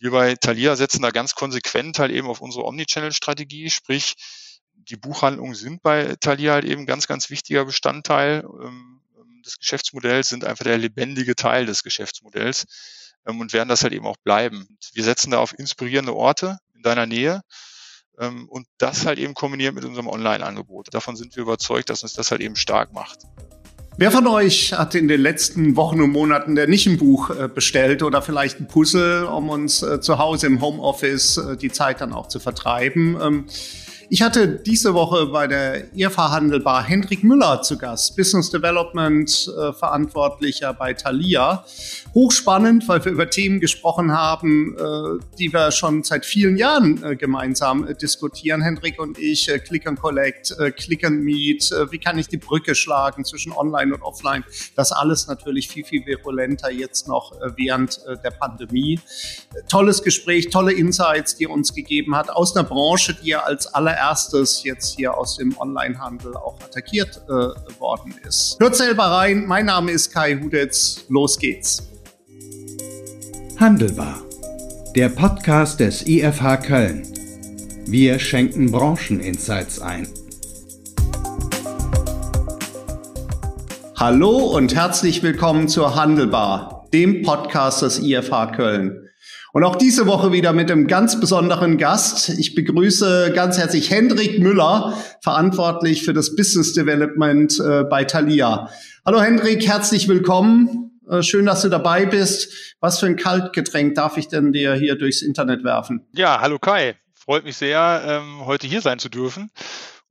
wir bei Thalia setzen da ganz konsequent halt eben auf unsere Omnichannel-Strategie, sprich, die Buchhandlungen sind bei Thalia halt eben ganz, ganz wichtiger Bestandteil ähm, des Geschäftsmodells, sind einfach der lebendige Teil des Geschäftsmodells ähm, und werden das halt eben auch bleiben. Wir setzen da auf inspirierende Orte in deiner Nähe ähm, und das halt eben kombiniert mit unserem Online-Angebot. Davon sind wir überzeugt, dass uns das halt eben stark macht. Wer von euch hat in den letzten Wochen und Monaten denn nicht ein Buch äh, bestellt oder vielleicht ein Puzzle, um uns äh, zu Hause im Homeoffice äh, die Zeit dann auch zu vertreiben? Ich hatte diese Woche bei der IFA Handelbar Hendrik Müller zu Gast, Business Development äh, Verantwortlicher bei Thalia. Hochspannend, weil wir über Themen gesprochen haben, äh, die wir schon seit vielen Jahren äh, gemeinsam diskutieren, Hendrik und ich. Click and Collect, Click and Meet, wie kann ich die Brücke schlagen zwischen Online und Offline? Das alles natürlich viel, viel virulenter jetzt noch während der Pandemie. Tolles Gespräch, tolle Insights, die er uns gegeben hat aus einer Branche, die er als aller allererstes jetzt hier aus dem Onlinehandel auch attackiert äh, worden ist. Hört selber rein. Mein Name ist Kai Hudetz. Los geht's. Handelbar. Der Podcast des IFH Köln. Wir schenken Brancheninsights ein. Hallo und herzlich willkommen zur Handelbar, dem Podcast des IFH Köln. Und auch diese Woche wieder mit einem ganz besonderen Gast. Ich begrüße ganz herzlich Hendrik Müller, verantwortlich für das Business Development äh, bei Thalia. Hallo Hendrik, herzlich willkommen. Äh, schön, dass du dabei bist. Was für ein Kaltgetränk darf ich denn dir hier durchs Internet werfen? Ja, hallo Kai. Freut mich sehr, ähm, heute hier sein zu dürfen.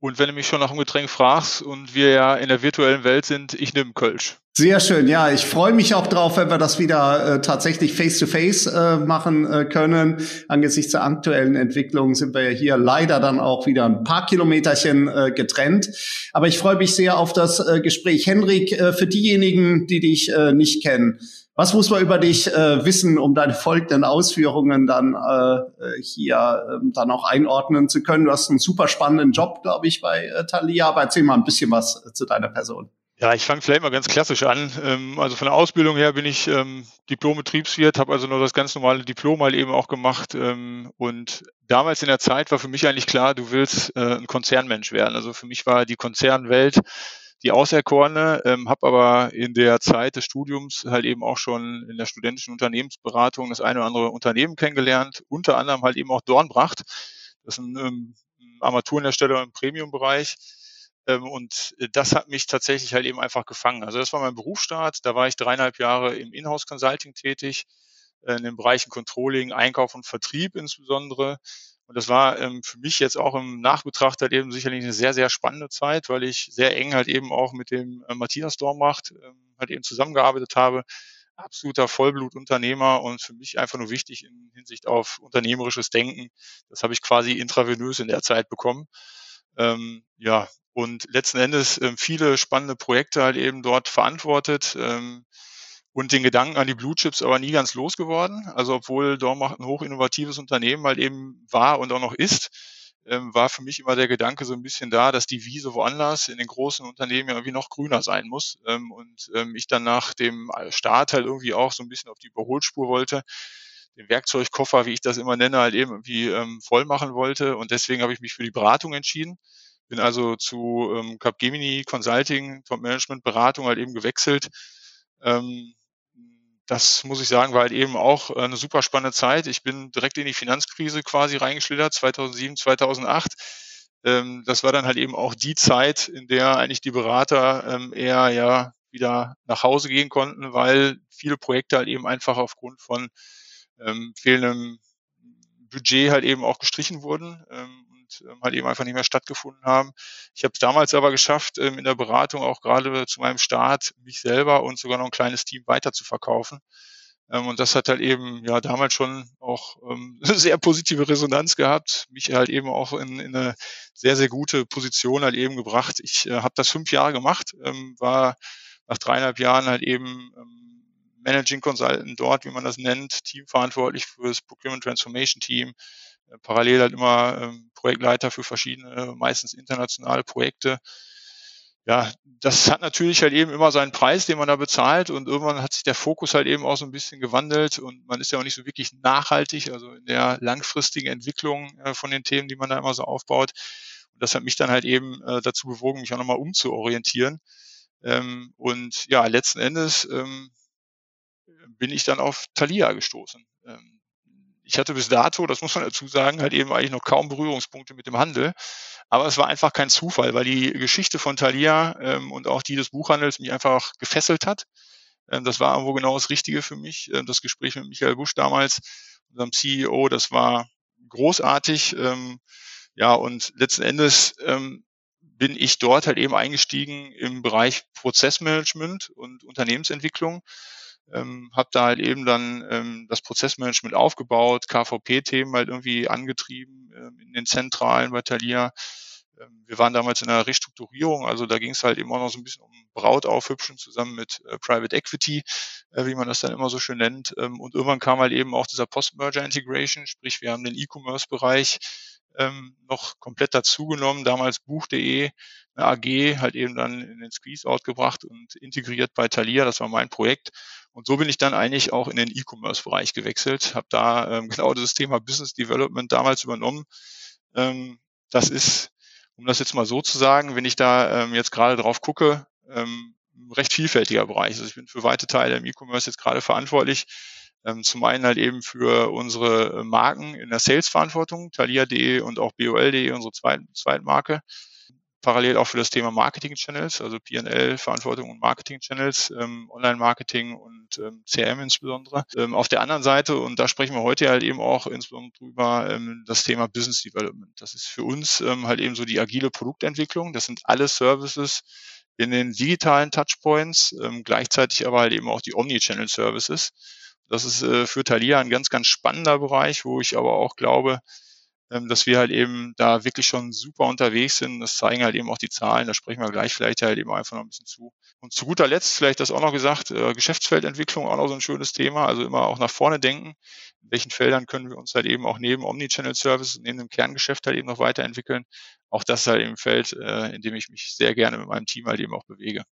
Und wenn du mich schon nach einem Getränk fragst und wir ja in der virtuellen Welt sind, ich nehme Kölsch. Sehr schön, ja. Ich freue mich auch drauf, wenn wir das wieder äh, tatsächlich face-to-face -face, äh, machen äh, können. Angesichts der aktuellen Entwicklung sind wir ja hier leider dann auch wieder ein paar Kilometerchen äh, getrennt. Aber ich freue mich sehr auf das äh, Gespräch. Henrik, äh, für diejenigen, die dich äh, nicht kennen, was muss man über dich äh, wissen, um deine folgenden Ausführungen dann äh, hier äh, dann auch einordnen zu können? Du hast einen super spannenden Job, glaube ich, bei äh, Thalia. Aber erzähl mal ein bisschen was äh, zu deiner Person. Ja, ich fange vielleicht mal ganz klassisch an. Ähm, also von der Ausbildung her bin ich ähm, Diplom-Betriebswirt, habe also nur das ganz normale Diplom halt eben auch gemacht. Ähm, und damals in der Zeit war für mich eigentlich klar, du willst äh, ein Konzernmensch werden. Also für mich war die Konzernwelt die Auserkorene, ähm, habe aber in der Zeit des Studiums halt eben auch schon in der studentischen Unternehmensberatung das eine oder andere Unternehmen kennengelernt, unter anderem halt eben auch Dornbracht. Das ist ein ähm, Armaturenhersteller im Premium-Bereich. Ähm, und das hat mich tatsächlich halt eben einfach gefangen. Also das war mein Berufsstart. Da war ich dreieinhalb Jahre im Inhouse-Consulting tätig, äh, in den Bereichen Controlling, Einkauf und Vertrieb insbesondere. Und das war ähm, für mich jetzt auch im Nachbetracht halt eben sicherlich eine sehr, sehr spannende Zeit, weil ich sehr eng halt eben auch mit dem äh, Matthias Dormacht ähm, halt eben zusammengearbeitet habe. Absoluter Vollblutunternehmer und für mich einfach nur wichtig in Hinsicht auf unternehmerisches Denken. Das habe ich quasi intravenös in der Zeit bekommen. Ähm, ja, und letzten Endes ähm, viele spannende Projekte halt eben dort verantwortet. Ähm, und den Gedanken an die Blue Chips aber nie ganz losgeworden. Also obwohl Dormach ein hochinnovatives Unternehmen halt eben war und auch noch ist, ähm, war für mich immer der Gedanke so ein bisschen da, dass die Wiese woanders in den großen Unternehmen ja irgendwie noch grüner sein muss. Ähm, und ähm, ich dann nach dem Start halt irgendwie auch so ein bisschen auf die Überholspur wollte, den Werkzeugkoffer, wie ich das immer nenne, halt eben irgendwie ähm, voll machen wollte. Und deswegen habe ich mich für die Beratung entschieden. Bin also zu ähm, Capgemini Consulting, Top Management Beratung halt eben gewechselt. Ähm, das muss ich sagen, war halt eben auch äh, eine super spannende Zeit. Ich bin direkt in die Finanzkrise quasi reingeschlittert, 2007, 2008. Ähm, das war dann halt eben auch die Zeit, in der eigentlich die Berater ähm, eher ja wieder nach Hause gehen konnten, weil viele Projekte halt eben einfach aufgrund von ähm, fehlendem Budget halt eben auch gestrichen wurden und halt eben einfach nicht mehr stattgefunden haben. Ich habe es damals aber geschafft, in der Beratung auch gerade zu meinem Start mich selber und sogar noch ein kleines Team weiter zu verkaufen. Ähm, und das hat halt eben ja damals schon auch ähm, sehr positive Resonanz gehabt, mich halt eben auch in, in eine sehr, sehr gute Position halt eben gebracht. Ich äh, habe das fünf Jahre gemacht, ähm, war nach dreieinhalb Jahren halt eben ähm, Managing Consultant dort, wie man das nennt, teamverantwortlich für das Procurement Transformation Team, parallel halt immer ähm, Projektleiter für verschiedene, meistens internationale Projekte. ja, das hat natürlich halt eben immer seinen Preis, den man da bezahlt und irgendwann hat sich der Fokus halt eben auch so ein bisschen gewandelt und man ist ja auch nicht so wirklich nachhaltig, also in der langfristigen Entwicklung äh, von den Themen, die man da immer so aufbaut. Und das hat mich dann halt eben äh, dazu bewogen, mich auch nochmal umzuorientieren. Ähm, und ja, letzten Endes ähm, bin ich dann auf Thalia gestoßen. Ähm, ich hatte bis dato, das muss man dazu sagen, halt eben eigentlich noch kaum Berührungspunkte mit dem Handel. Aber es war einfach kein Zufall, weil die Geschichte von Thalia ähm, und auch die des Buchhandels mich einfach gefesselt hat. Ähm, das war irgendwo genau das Richtige für mich. Ähm, das Gespräch mit Michael Busch damals, unserem CEO, das war großartig. Ähm, ja, und letzten Endes ähm, bin ich dort halt eben eingestiegen im Bereich Prozessmanagement und Unternehmensentwicklung ähm, habe da halt eben dann ähm, das Prozessmanagement aufgebaut, KVP-Themen halt irgendwie angetrieben ähm, in den Zentralen bei Thalia. Ähm, wir waren damals in einer Restrukturierung, also da ging es halt eben auch noch so ein bisschen um Braut aufhübschen zusammen mit äh, Private Equity, äh, wie man das dann immer so schön nennt. Ähm, und irgendwann kam halt eben auch dieser Post-Merger Integration, sprich wir haben den E-Commerce-Bereich ähm, noch komplett dazugenommen, damals Buch.de, eine AG, halt eben dann in den Squeeze-Out gebracht und integriert bei Thalia, das war mein Projekt. Und so bin ich dann eigentlich auch in den E-Commerce-Bereich gewechselt, habe da ähm, genau das Thema Business Development damals übernommen. Ähm, das ist, um das jetzt mal so zu sagen, wenn ich da ähm, jetzt gerade drauf gucke, ähm, recht vielfältiger Bereich. Also ich bin für weite Teile im E-Commerce jetzt gerade verantwortlich. Ähm, zum einen halt eben für unsere Marken in der Sales-Verantwortung, Thalia.de und auch BOL.de, unsere Zweitmarke parallel auch für das Thema Marketing-Channels, also PL, Verantwortung und Marketing-Channels, ähm, Online-Marketing und CRM insbesondere. Ähm, auf der anderen Seite, und da sprechen wir heute halt eben auch insbesondere drüber, das Thema Business Development. Das ist für uns halt eben so die agile Produktentwicklung. Das sind alle Services in den digitalen Touchpoints, ähm, gleichzeitig aber halt eben auch die Omnichannel-Services. Das ist äh, für Thalia ein ganz, ganz spannender Bereich, wo ich aber auch glaube, ähm, dass wir halt eben da wirklich schon super unterwegs sind. Das zeigen halt eben auch die Zahlen. Da sprechen wir gleich vielleicht halt eben einfach noch ein bisschen zu. Und zu guter Letzt vielleicht das auch noch gesagt, äh, Geschäftsfeldentwicklung auch noch so ein schönes Thema. Also immer auch nach vorne denken. In welchen Feldern können wir uns halt eben auch neben Omnichannel Service, neben dem Kerngeschäft halt eben noch weiterentwickeln. Auch das ist halt eben ein Feld, äh, in dem ich mich sehr gerne mit meinem Team halt eben auch bewege.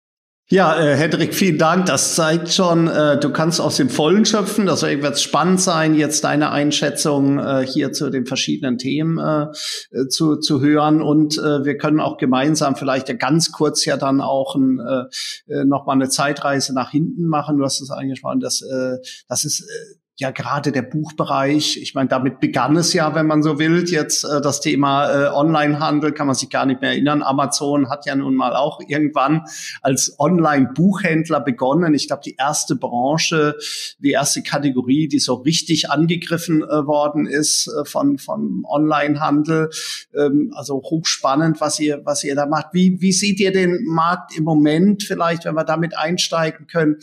Ja, äh, Hendrik, vielen Dank. Das zeigt schon, äh, du kannst aus dem Vollen schöpfen. Deswegen wird spannend sein, jetzt deine Einschätzung äh, hier zu den verschiedenen Themen äh, äh zu, zu hören. Und äh, wir können auch gemeinsam vielleicht ja ganz kurz ja dann auch ein, äh, äh noch mal eine Zeitreise nach hinten machen. Du hast es angesprochen, dass äh, das ist äh, ja gerade der Buchbereich, ich meine, damit begann es ja, wenn man so will, jetzt äh, das Thema äh, Onlinehandel, kann man sich gar nicht mehr erinnern. Amazon hat ja nun mal auch irgendwann als Online-Buchhändler begonnen. Ich glaube, die erste Branche, die erste Kategorie, die so richtig angegriffen äh, worden ist äh, von, von Onlinehandel. Ähm, also hochspannend, was ihr, was ihr da macht. Wie, wie seht ihr den Markt im Moment vielleicht, wenn wir damit einsteigen können?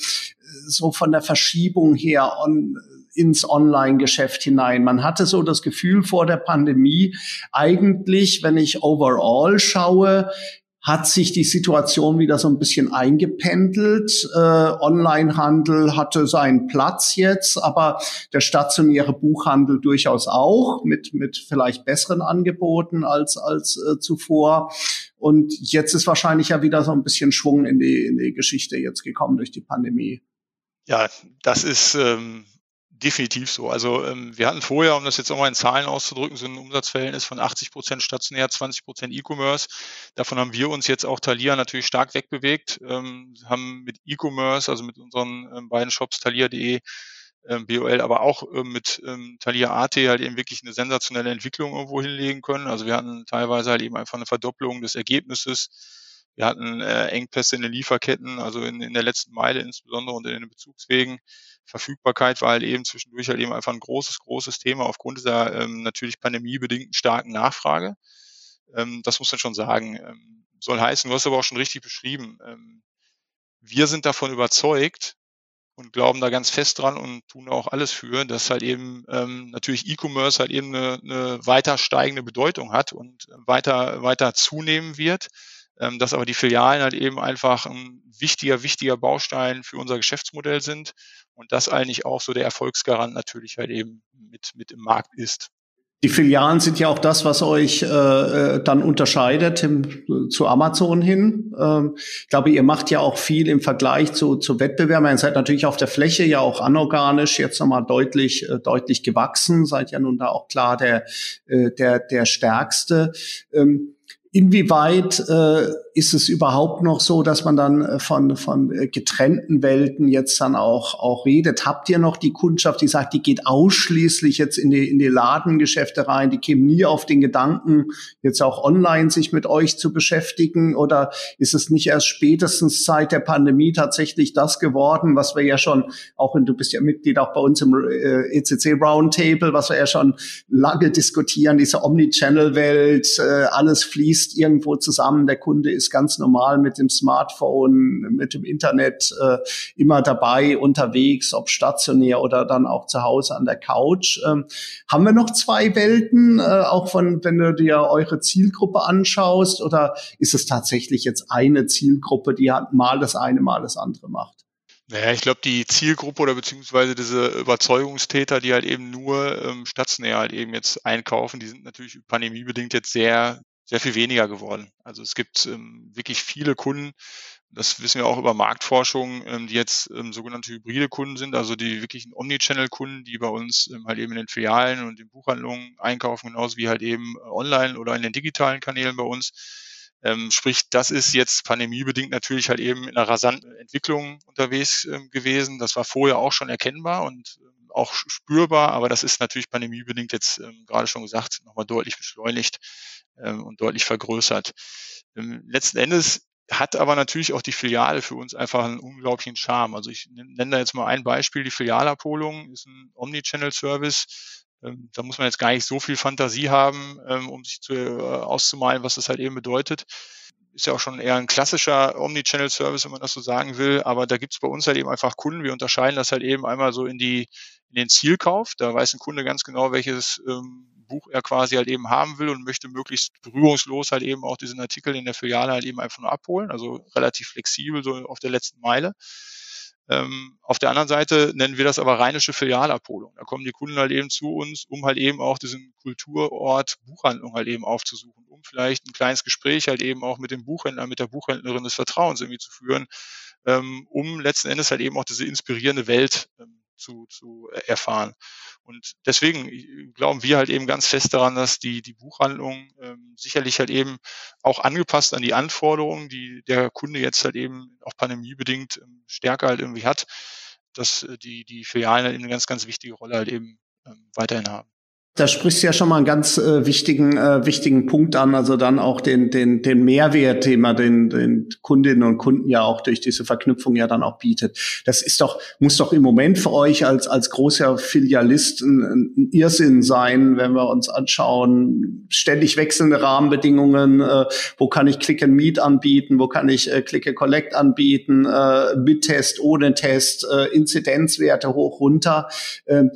so von der Verschiebung her on, ins Online-Geschäft hinein. Man hatte so das Gefühl vor der Pandemie, eigentlich, wenn ich overall schaue, hat sich die Situation wieder so ein bisschen eingependelt. Äh, Onlinehandel hatte seinen Platz jetzt, aber der stationäre Buchhandel durchaus auch mit mit vielleicht besseren Angeboten als als äh, zuvor. Und jetzt ist wahrscheinlich ja wieder so ein bisschen Schwung in die in die Geschichte jetzt gekommen durch die Pandemie. Ja, das ist ähm, definitiv so. Also ähm, wir hatten vorher, um das jetzt auch mal in Zahlen auszudrücken, so ein Umsatzverhältnis von 80 Prozent stationär, 20 Prozent E-Commerce. Davon haben wir uns jetzt auch Thalia natürlich stark wegbewegt, ähm, haben mit E-Commerce, also mit unseren ähm, beiden Shops thalia.de, ähm, BOL, aber auch ähm, mit ähm, Thalia AT halt eben wirklich eine sensationelle Entwicklung irgendwo hinlegen können. Also wir hatten teilweise halt eben einfach eine Verdopplung des Ergebnisses wir hatten äh, Engpässe in den Lieferketten, also in, in der letzten Meile insbesondere und in den Bezugswegen. Verfügbarkeit war halt eben zwischendurch halt eben einfach ein großes, großes Thema aufgrund dieser ähm, natürlich pandemiebedingten starken Nachfrage. Ähm, das muss man schon sagen. Ähm, soll heißen, du hast aber auch schon richtig beschrieben. Ähm, wir sind davon überzeugt und glauben da ganz fest dran und tun auch alles für, dass halt eben ähm, natürlich E-Commerce halt eben eine, eine weiter steigende Bedeutung hat und weiter, weiter zunehmen wird ähm, dass aber die Filialen halt eben einfach ein wichtiger, wichtiger Baustein für unser Geschäftsmodell sind und das eigentlich auch so der Erfolgsgarant natürlich halt eben mit, mit im Markt ist. Die Filialen sind ja auch das, was euch äh, äh dann unterscheidet im, zu Amazon hin. Ähm, ich glaube, ihr macht ja auch viel im Vergleich zu, zu Wettbewerbern. Ihr seid natürlich auf der Fläche ja auch anorganisch jetzt nochmal deutlich, äh, deutlich gewachsen. Seid ja nun da auch klar der, äh, der, der Stärkste. Ähm, Inwieweit äh, ist es überhaupt noch so, dass man dann äh, von, von äh, getrennten Welten jetzt dann auch, auch redet? Habt ihr noch die Kundschaft, die sagt, die geht ausschließlich jetzt in die, in die Ladengeschäfte rein, die kämen nie auf den Gedanken, jetzt auch online sich mit euch zu beschäftigen? Oder ist es nicht erst spätestens seit der Pandemie tatsächlich das geworden, was wir ja schon, auch wenn du bist ja Mitglied auch bei uns im äh, ECC Roundtable, was wir ja schon lange diskutieren, diese Omnichannel-Welt, äh, alles fließt fließt irgendwo zusammen. Der Kunde ist ganz normal mit dem Smartphone, mit dem Internet äh, immer dabei, unterwegs, ob stationär oder dann auch zu Hause an der Couch. Ähm, haben wir noch zwei Welten, äh, auch von, wenn du dir eure Zielgruppe anschaust, oder ist es tatsächlich jetzt eine Zielgruppe, die mal das eine, mal das andere macht? Naja, ich glaube, die Zielgruppe oder beziehungsweise diese Überzeugungstäter, die halt eben nur ähm, stationär halt eben jetzt einkaufen, die sind natürlich pandemiebedingt jetzt sehr sehr viel weniger geworden. Also es gibt ähm, wirklich viele Kunden, das wissen wir auch über Marktforschung, ähm, die jetzt ähm, sogenannte hybride Kunden sind, also die wirklichen Omnichannel-Kunden, die bei uns ähm, halt eben in den Filialen und den Buchhandlungen einkaufen, genauso wie halt eben äh, online oder in den digitalen Kanälen bei uns. Ähm, sprich, das ist jetzt pandemiebedingt natürlich halt eben in einer rasanten Entwicklung unterwegs ähm, gewesen. Das war vorher auch schon erkennbar und ähm, auch spürbar, aber das ist natürlich pandemiebedingt jetzt ähm, gerade schon gesagt nochmal deutlich beschleunigt ähm, und deutlich vergrößert. Ähm, letzten Endes hat aber natürlich auch die Filiale für uns einfach einen unglaublichen Charme. Also ich nenne da jetzt mal ein Beispiel. Die Filialabholung ist ein Omnichannel-Service. Ähm, da muss man jetzt gar nicht so viel Fantasie haben, ähm, um sich zu, äh, auszumalen, was das halt eben bedeutet. Ist ja auch schon eher ein klassischer Omnichannel-Service, wenn man das so sagen will. Aber da gibt es bei uns halt eben einfach Kunden. Wir unterscheiden das halt eben einmal so in die in den Zielkauf. Da weiß ein Kunde ganz genau, welches ähm, Buch er quasi halt eben haben will und möchte möglichst berührungslos halt eben auch diesen Artikel in der Filiale halt eben einfach nur abholen, also relativ flexibel so auf der letzten Meile. Ähm, auf der anderen Seite nennen wir das aber rheinische Filialabholung. Da kommen die Kunden halt eben zu uns, um halt eben auch diesen Kulturort Buchhandlung halt eben aufzusuchen, um vielleicht ein kleines Gespräch halt eben auch mit dem Buchhändler, mit der Buchhändlerin des Vertrauens irgendwie zu führen, ähm, um letzten Endes halt eben auch diese inspirierende Welt ähm, zu, zu erfahren. Und deswegen glauben wir halt eben ganz fest daran, dass die, die Buchhandlung ähm, sicherlich halt eben auch angepasst an die Anforderungen, die der Kunde jetzt halt eben auch pandemiebedingt ähm, stärker halt irgendwie hat, dass äh, die, die Filialen halt eben eine ganz, ganz wichtige Rolle halt eben ähm, weiterhin haben. Da sprichst du ja schon mal einen ganz äh, wichtigen, äh, wichtigen Punkt an, also dann auch den, den, den Mehrwert, den man den, den Kundinnen und Kunden ja auch durch diese Verknüpfung ja dann auch bietet. Das ist doch, muss doch im Moment für euch als, als großer Filialist ein, ein Irrsinn sein, wenn wir uns anschauen, ständig wechselnde Rahmenbedingungen, äh, wo kann ich Click and Meet anbieten, wo kann ich äh, Click and Collect anbieten, äh, mit Test, ohne Test, äh, Inzidenzwerte hoch, runter. Äh,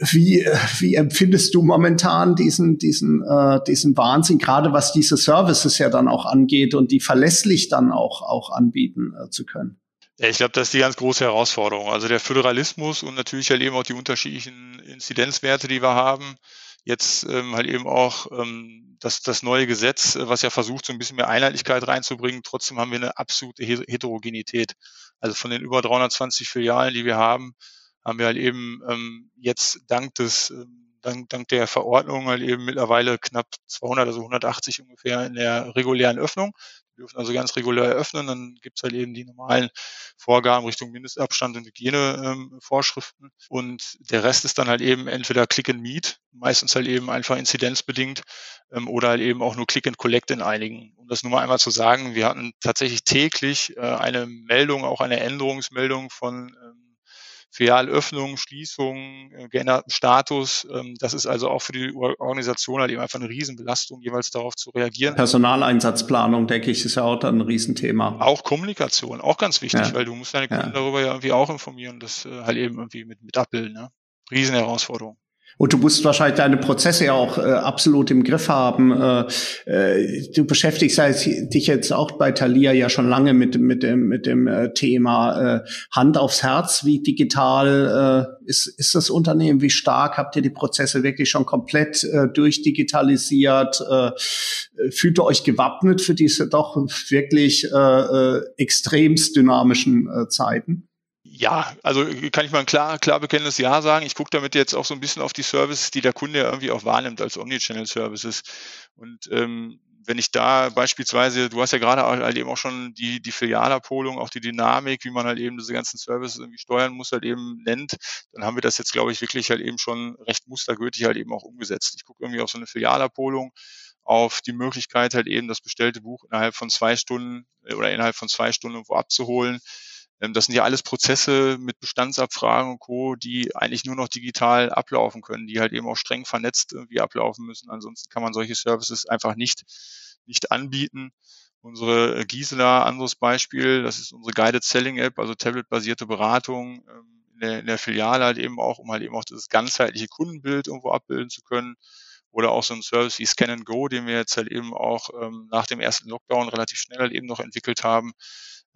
wie, wie empfindest du momentan diesen, diesen, äh, diesen Wahnsinn, gerade was diese Services ja dann auch angeht und die verlässlich dann auch, auch anbieten äh, zu können? Ich glaube, das ist die ganz große Herausforderung. Also der Föderalismus und natürlich halt eben auch die unterschiedlichen Inzidenzwerte, die wir haben. Jetzt ähm, halt eben auch ähm, das, das neue Gesetz, was ja versucht, so ein bisschen mehr Einheitlichkeit reinzubringen. Trotzdem haben wir eine absolute Heterogenität. Also von den über 320 Filialen, die wir haben, haben wir halt eben ähm, jetzt dank des ähm, dank, dank der Verordnung halt eben mittlerweile knapp 200, also 180 ungefähr in der regulären Öffnung. Wir dürfen also ganz regulär öffnen. Dann gibt's halt eben die normalen Vorgaben Richtung Mindestabstand und Hygienevorschriften. Ähm, und der Rest ist dann halt eben entweder Click and Meet, meistens halt eben einfach inzidenzbedingt, ähm, oder halt eben auch nur Click and Collect in einigen. Um das nur mal einmal zu sagen, wir hatten tatsächlich täglich äh, eine Meldung, auch eine Änderungsmeldung von ähm, Filialöffnung, Schließung, äh, geänderten Status. Ähm, das ist also auch für die Organisation halt eben einfach eine Riesenbelastung, jeweils darauf zu reagieren. Personaleinsatzplanung, denke ich, ist ja auch dann ein Riesenthema. Auch Kommunikation, auch ganz wichtig, ja. weil du musst deine Kunden ja. darüber ja irgendwie auch informieren, das äh, halt eben irgendwie mit, mit abbilden. Ne? Riesenherausforderung. Und du musst wahrscheinlich deine Prozesse ja auch äh, absolut im Griff haben. Äh, äh, du beschäftigst dich jetzt auch bei Thalia ja schon lange mit, mit dem, mit dem äh, Thema äh, Hand aufs Herz. Wie digital äh, ist, ist das Unternehmen? Wie stark habt ihr die Prozesse wirklich schon komplett durchdigitalisiert? Fühlt ihr euch gewappnet für diese doch wirklich extremst dynamischen Zeiten? Ja, also kann ich mal ein klar, klar bekennendes Ja sagen. Ich gucke damit jetzt auch so ein bisschen auf die Services, die der Kunde ja irgendwie auch wahrnimmt als Omnichannel-Services. Und ähm, wenn ich da beispielsweise, du hast ja gerade halt eben auch schon die, die Filialabholung, auch die Dynamik, wie man halt eben diese ganzen Services irgendwie steuern muss, halt eben nennt, dann haben wir das jetzt, glaube ich, wirklich halt eben schon recht mustergültig halt eben auch umgesetzt. Ich gucke irgendwie auf so eine Filialabholung, auf die Möglichkeit halt eben das bestellte Buch innerhalb von zwei Stunden äh, oder innerhalb von zwei Stunden irgendwo abzuholen das sind ja alles Prozesse mit Bestandsabfragen und Co., die eigentlich nur noch digital ablaufen können, die halt eben auch streng vernetzt irgendwie ablaufen müssen. Ansonsten kann man solche Services einfach nicht, nicht anbieten. Unsere Gisela, anderes Beispiel, das ist unsere Guided Selling App, also tabletbasierte Beratung ähm, in der, in der Filiale halt eben auch, um halt eben auch das ganzheitliche Kundenbild irgendwo abbilden zu können. Oder auch so ein Service wie Scan and Go, den wir jetzt halt eben auch ähm, nach dem ersten Lockdown relativ schnell halt eben noch entwickelt haben,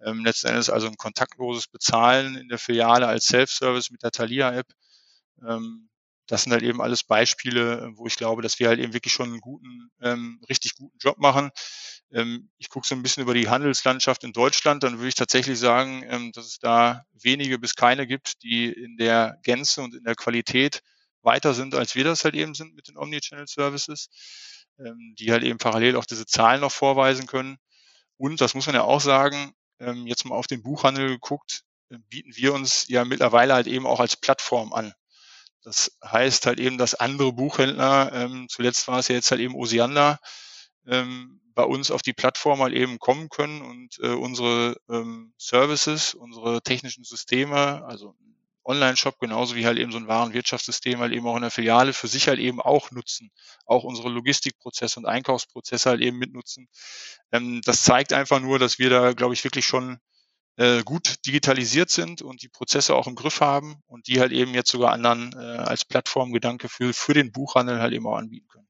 ähm, letzten also ein kontaktloses Bezahlen in der Filiale als Self-Service mit der Thalia-App. Ähm, das sind halt eben alles Beispiele, wo ich glaube, dass wir halt eben wirklich schon einen guten, ähm, richtig guten Job machen. Ähm, ich gucke so ein bisschen über die Handelslandschaft in Deutschland, dann würde ich tatsächlich sagen, ähm, dass es da wenige bis keine gibt, die in der Gänze und in der Qualität weiter sind, als wir das halt eben sind mit den Omnichannel Services, ähm, die halt eben parallel auch diese Zahlen noch vorweisen können. Und das muss man ja auch sagen, ähm, jetzt mal auf den Buchhandel geguckt, äh, bieten wir uns ja mittlerweile halt eben auch als Plattform an. Das heißt halt eben, dass andere Buchhändler, ähm, zuletzt war es ja jetzt halt eben Osiander, ähm, bei uns auf die Plattform halt eben kommen können und äh, unsere ähm, Services, unsere technischen Systeme, also Online-Shop genauso wie halt eben so ein Warenwirtschaftssystem halt eben auch in der Filiale für sich halt eben auch nutzen, auch unsere Logistikprozesse und Einkaufsprozesse halt eben mitnutzen. Ähm, das zeigt einfach nur, dass wir da, glaube ich, wirklich schon äh, gut digitalisiert sind und die Prozesse auch im Griff haben und die halt eben jetzt sogar anderen äh, als Plattformgedanke für, für den Buchhandel halt eben auch anbieten können.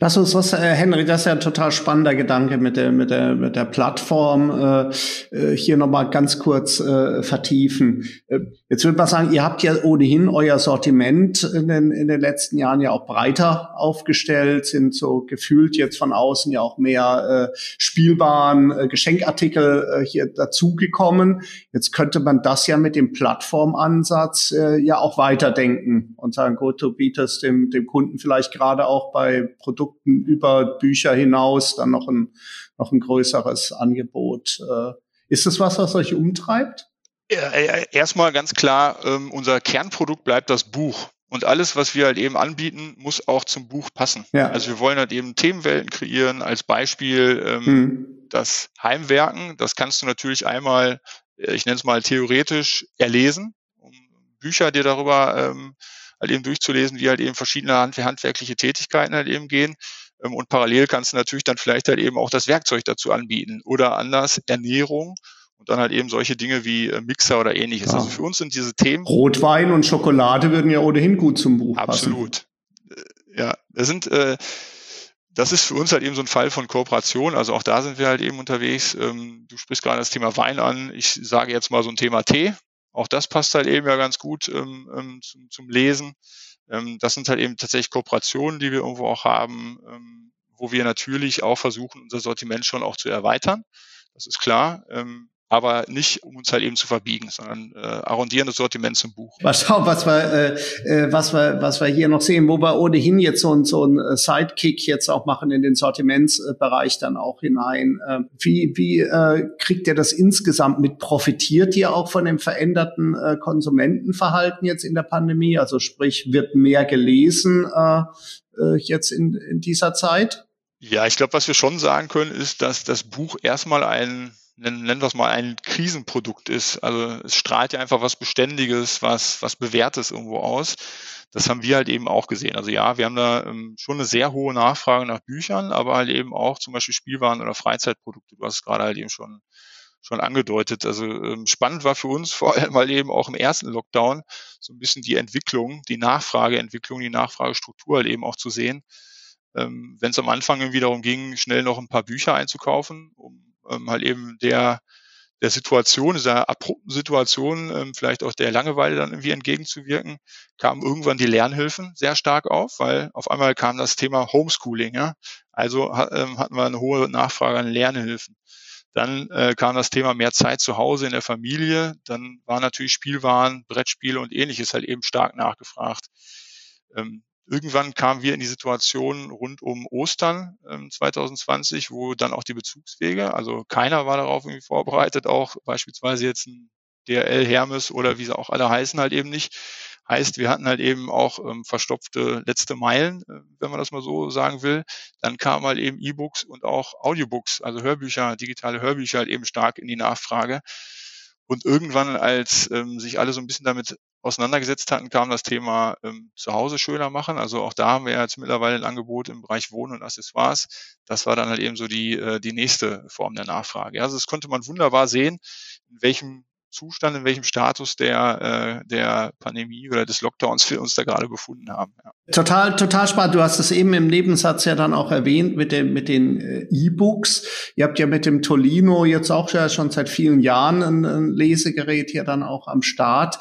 Lass uns das, äh, Henry, das ist ja ein total spannender Gedanke mit der, mit der, mit der Plattform äh, äh hier nochmal ganz kurz äh, vertiefen. Äh, jetzt würde man sagen, ihr habt ja ohnehin euer Sortiment in den, in den letzten Jahren ja auch breiter aufgestellt, sind so gefühlt jetzt von außen ja auch mehr äh, spielbaren äh, Geschenkartikel äh, hier dazugekommen. Jetzt könnte man das ja mit dem Plattformansatz äh, ja auch weiterdenken und sagen, gut, du bietest dem, dem Kunden vielleicht gerade auch bei Produkten über Bücher hinaus dann noch ein, noch ein größeres Angebot. Äh, ist das was, was euch umtreibt? Erstmal ganz klar, ähm, unser Kernprodukt bleibt das Buch. Und alles, was wir halt eben anbieten, muss auch zum Buch passen. Ja. Also wir wollen halt eben Themenwelten kreieren. Als Beispiel ähm, hm. das Heimwerken. Das kannst du natürlich einmal, äh, ich nenne es mal theoretisch, erlesen, um Bücher dir darüber ähm, halt eben durchzulesen, wie halt eben verschiedene hand handwerkliche Tätigkeiten halt eben gehen. Ähm, und parallel kannst du natürlich dann vielleicht halt eben auch das Werkzeug dazu anbieten oder anders Ernährung und dann halt eben solche Dinge wie äh, Mixer oder ähnliches. Ja. Also für uns sind diese Themen. Rotwein und Schokolade würden ja ohnehin gut zum Buch Absolut. passen. Absolut. Äh, ja, das sind, äh, das ist für uns halt eben so ein Fall von Kooperation. Also auch da sind wir halt eben unterwegs. Ähm, du sprichst gerade das Thema Wein an. Ich sage jetzt mal so ein Thema Tee. Auch das passt halt eben ja ganz gut ähm, ähm, zum, zum Lesen. Ähm, das sind halt eben tatsächlich Kooperationen, die wir irgendwo auch haben, ähm, wo wir natürlich auch versuchen, unser Sortiment schon auch zu erweitern. Das ist klar. Ähm, aber nicht, um uns halt eben zu verbiegen, sondern äh, arrondieren das Sortiment zum Buch. Mal schauen, was wir, äh, äh, was wir, was wir hier noch sehen, wo wir ohnehin jetzt so, ein so ein äh, Sidekick jetzt auch machen in den Sortimentsbereich dann auch hinein. Äh, wie wie äh, kriegt ihr das insgesamt mit? Profitiert ihr auch von dem veränderten äh, Konsumentenverhalten jetzt in der Pandemie? Also sprich, wird mehr gelesen äh, äh, jetzt in, in dieser Zeit? Ja, ich glaube, was wir schon sagen können, ist, dass das Buch erstmal ein nennen, nennen wir es mal, ein Krisenprodukt ist. Also es strahlt ja einfach was Beständiges, was, was Bewährtes irgendwo aus. Das haben wir halt eben auch gesehen. Also ja, wir haben da ähm, schon eine sehr hohe Nachfrage nach Büchern, aber halt eben auch zum Beispiel Spielwaren oder Freizeitprodukte. Du hast es gerade halt eben schon schon angedeutet. Also ähm, spannend war für uns vor allem mal eben auch im ersten Lockdown so ein bisschen die Entwicklung, die Nachfrageentwicklung, die Nachfragestruktur halt eben auch zu sehen. Ähm, Wenn es am Anfang irgendwie darum ging, schnell noch ein paar Bücher einzukaufen, um ähm, halt eben der der Situation, dieser abrupten Situation, ähm, vielleicht auch der Langeweile dann irgendwie entgegenzuwirken, kamen irgendwann die Lernhilfen sehr stark auf, weil auf einmal kam das Thema Homeschooling. Ja? Also ähm, hatten wir eine hohe Nachfrage an Lernhilfen. Dann äh, kam das Thema mehr Zeit zu Hause in der Familie. Dann waren natürlich Spielwaren, Brettspiele und ähnliches halt eben stark nachgefragt. Ähm, irgendwann kamen wir in die Situation rund um Ostern ähm, 2020, wo dann auch die Bezugswege, also keiner war darauf irgendwie vorbereitet, auch beispielsweise jetzt ein DRL Hermes oder wie sie auch alle heißen halt eben nicht. Heißt, wir hatten halt eben auch ähm, verstopfte letzte Meilen, äh, wenn man das mal so sagen will. Dann kamen halt eben E-Books und auch Audiobooks, also Hörbücher, digitale Hörbücher halt eben stark in die Nachfrage. Und irgendwann, als ähm, sich alle so ein bisschen damit auseinandergesetzt hatten, kam das Thema ähm, zu schöner machen. Also auch da haben wir jetzt mittlerweile ein Angebot im Bereich Wohnen und Accessoires. Das war dann halt eben so die, äh, die nächste Form der Nachfrage. Also das konnte man wunderbar sehen, in welchem Zustand, in welchem Status der, äh, der Pandemie oder des Lockdowns wir uns da gerade befunden haben. Ja. Total, total spannend. Du hast es eben im Nebensatz ja dann auch erwähnt mit, dem, mit den äh, E-Books. Ihr habt ja mit dem Tolino jetzt auch schon seit vielen Jahren ein, ein Lesegerät hier dann auch am Start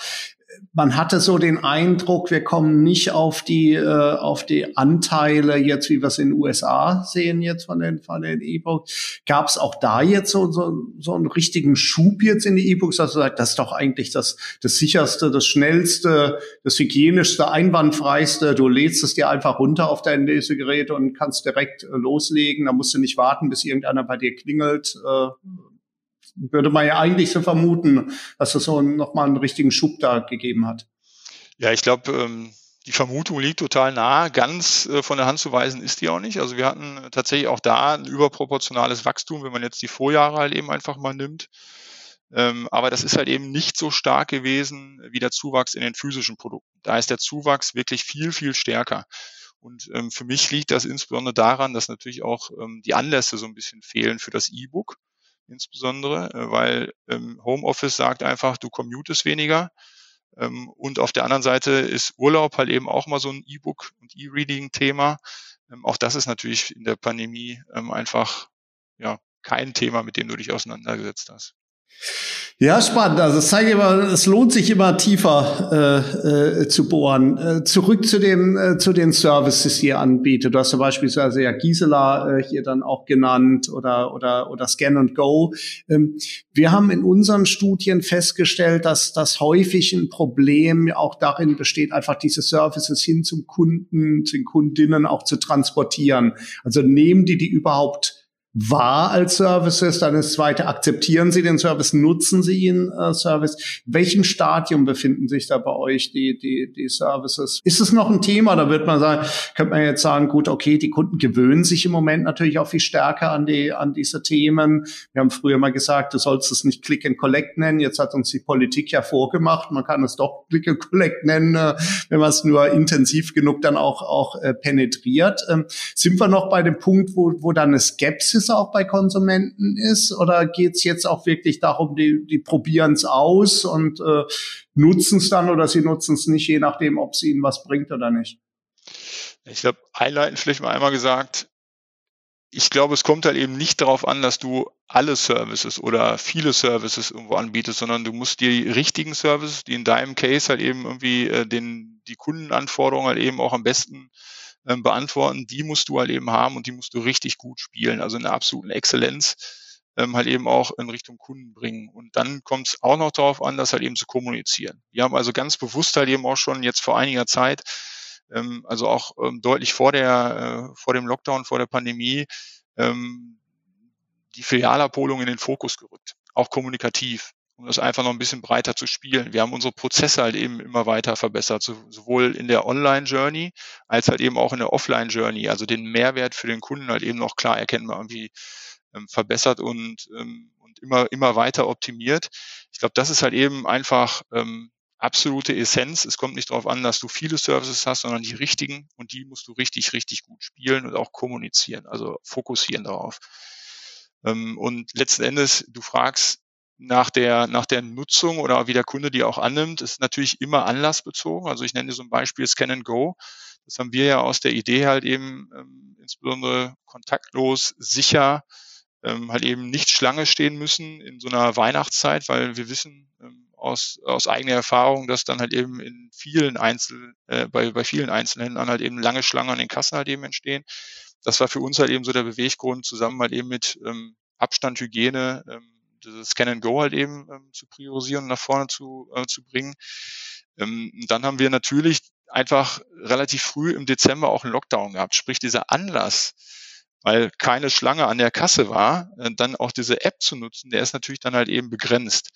man hatte so den Eindruck, wir kommen nicht auf die äh, auf die Anteile jetzt, wie wir es in den USA sehen jetzt von den von den E-Books. Gab es auch da jetzt so, so so einen richtigen Schub jetzt in die E-Books, dass du sagst, das ist doch eigentlich das das sicherste, das schnellste, das hygienischste, einwandfreiste. Du lädst es dir einfach runter auf dein Lesegerät und kannst direkt äh, loslegen. Da musst du nicht warten, bis irgendeiner bei dir klingelt. Äh, würde man ja eigentlich so vermuten, dass es so nochmal einen richtigen Schub da gegeben hat. Ja, ich glaube, ähm, die Vermutung liegt total nah. Ganz äh, von der Hand zu weisen ist die auch nicht. Also wir hatten tatsächlich auch da ein überproportionales Wachstum, wenn man jetzt die Vorjahre halt eben einfach mal nimmt. Ähm, aber das ist halt eben nicht so stark gewesen wie der Zuwachs in den physischen Produkten. Da ist der Zuwachs wirklich viel, viel stärker. Und ähm, für mich liegt das insbesondere daran, dass natürlich auch die Anlässe so ein bisschen fehlen für das E-Book insbesondere, äh, weil ähm, Homeoffice sagt einfach, du commutest weniger. Ähm, und auf der anderen Seite ist Urlaub halt eben auch mal so ein E-Book und E-Reading-Thema. Ähm, auch das ist natürlich in der Pandemie ähm, einfach ja kein Thema, mit dem du dich auseinandergesetzt hast. Ja, spannend. Also es zeigt immer, es lohnt sich immer tiefer äh, äh, zu bohren. Äh, zurück zu den äh, zu den Services, die ihr anbietet. Du hast ja beispielsweise ja Gisela äh, hier dann auch genannt oder oder oder Scan and Go. Ähm, wir haben in unseren Studien festgestellt, dass das häufig ein Problem auch darin besteht, einfach diese Services hin zum Kunden, zu den Kundinnen auch zu transportieren. Also nehmen die die überhaupt wahr als Services, dann das zweite, akzeptieren Sie den Service, nutzen Sie den äh, Service? In welchem Stadium befinden sich da bei euch die, die, die Services? Ist es noch ein Thema? Da wird man sagen, könnte man jetzt sagen, gut, okay, die Kunden gewöhnen sich im Moment natürlich auch viel stärker an die, an diese Themen. Wir haben früher mal gesagt, du sollst es nicht Click and Collect nennen. Jetzt hat uns die Politik ja vorgemacht. Man kann es doch Click and Collect nennen, äh, wenn man es nur intensiv genug dann auch, auch äh, penetriert. Ähm, sind wir noch bei dem Punkt, wo, wo dann eine Skepsis es auch bei Konsumenten ist? Oder geht es jetzt auch wirklich darum, die, die probieren es aus und äh, nutzen es dann oder sie nutzen es nicht, je nachdem, ob es ihnen was bringt oder nicht? Ich glaube, einleitend vielleicht mal einmal gesagt, ich glaube, es kommt halt eben nicht darauf an, dass du alle Services oder viele Services irgendwo anbietest, sondern du musst die richtigen Services, die in deinem Case halt eben irgendwie äh, den, die Kundenanforderungen halt eben auch am besten ähm, beantworten, die musst du halt eben haben und die musst du richtig gut spielen, also in der absoluten Exzellenz ähm, halt eben auch in Richtung Kunden bringen. Und dann kommt es auch noch darauf an, das halt eben zu kommunizieren. Wir haben also ganz bewusst halt eben auch schon jetzt vor einiger Zeit, ähm, also auch ähm, deutlich vor der, äh, vor dem Lockdown, vor der Pandemie, ähm, die Filialabholung in den Fokus gerückt, auch kommunikativ um das einfach noch ein bisschen breiter zu spielen. Wir haben unsere Prozesse halt eben immer weiter verbessert, sowohl in der Online-Journey als halt eben auch in der Offline-Journey. Also den Mehrwert für den Kunden halt eben noch klar erkennbar irgendwie ähm, verbessert und, ähm, und immer, immer weiter optimiert. Ich glaube, das ist halt eben einfach ähm, absolute Essenz. Es kommt nicht darauf an, dass du viele Services hast, sondern die richtigen und die musst du richtig, richtig gut spielen und auch kommunizieren, also fokussieren darauf. Ähm, und letzten Endes, du fragst, nach der, nach der Nutzung oder wie der Kunde die auch annimmt, ist natürlich immer anlassbezogen. Also ich nenne so ein Beispiel Scan and Go. Das haben wir ja aus der Idee halt eben ähm, insbesondere kontaktlos, sicher, ähm, halt eben nicht Schlange stehen müssen in so einer Weihnachtszeit, weil wir wissen ähm, aus, aus eigener Erfahrung, dass dann halt eben in vielen Einzel, äh, bei, bei vielen Einzelhändlern halt eben lange Schlangen an den Kassen halt eben entstehen. Das war für uns halt eben so der Beweggrund, zusammen halt eben mit ähm, Abstand, Hygiene, ähm, dieses Scan and Go halt eben ähm, zu priorisieren und nach vorne zu, äh, zu bringen. Ähm, dann haben wir natürlich einfach relativ früh im Dezember auch einen Lockdown gehabt. Sprich, dieser Anlass, weil keine Schlange an der Kasse war, äh, dann auch diese App zu nutzen, der ist natürlich dann halt eben begrenzt.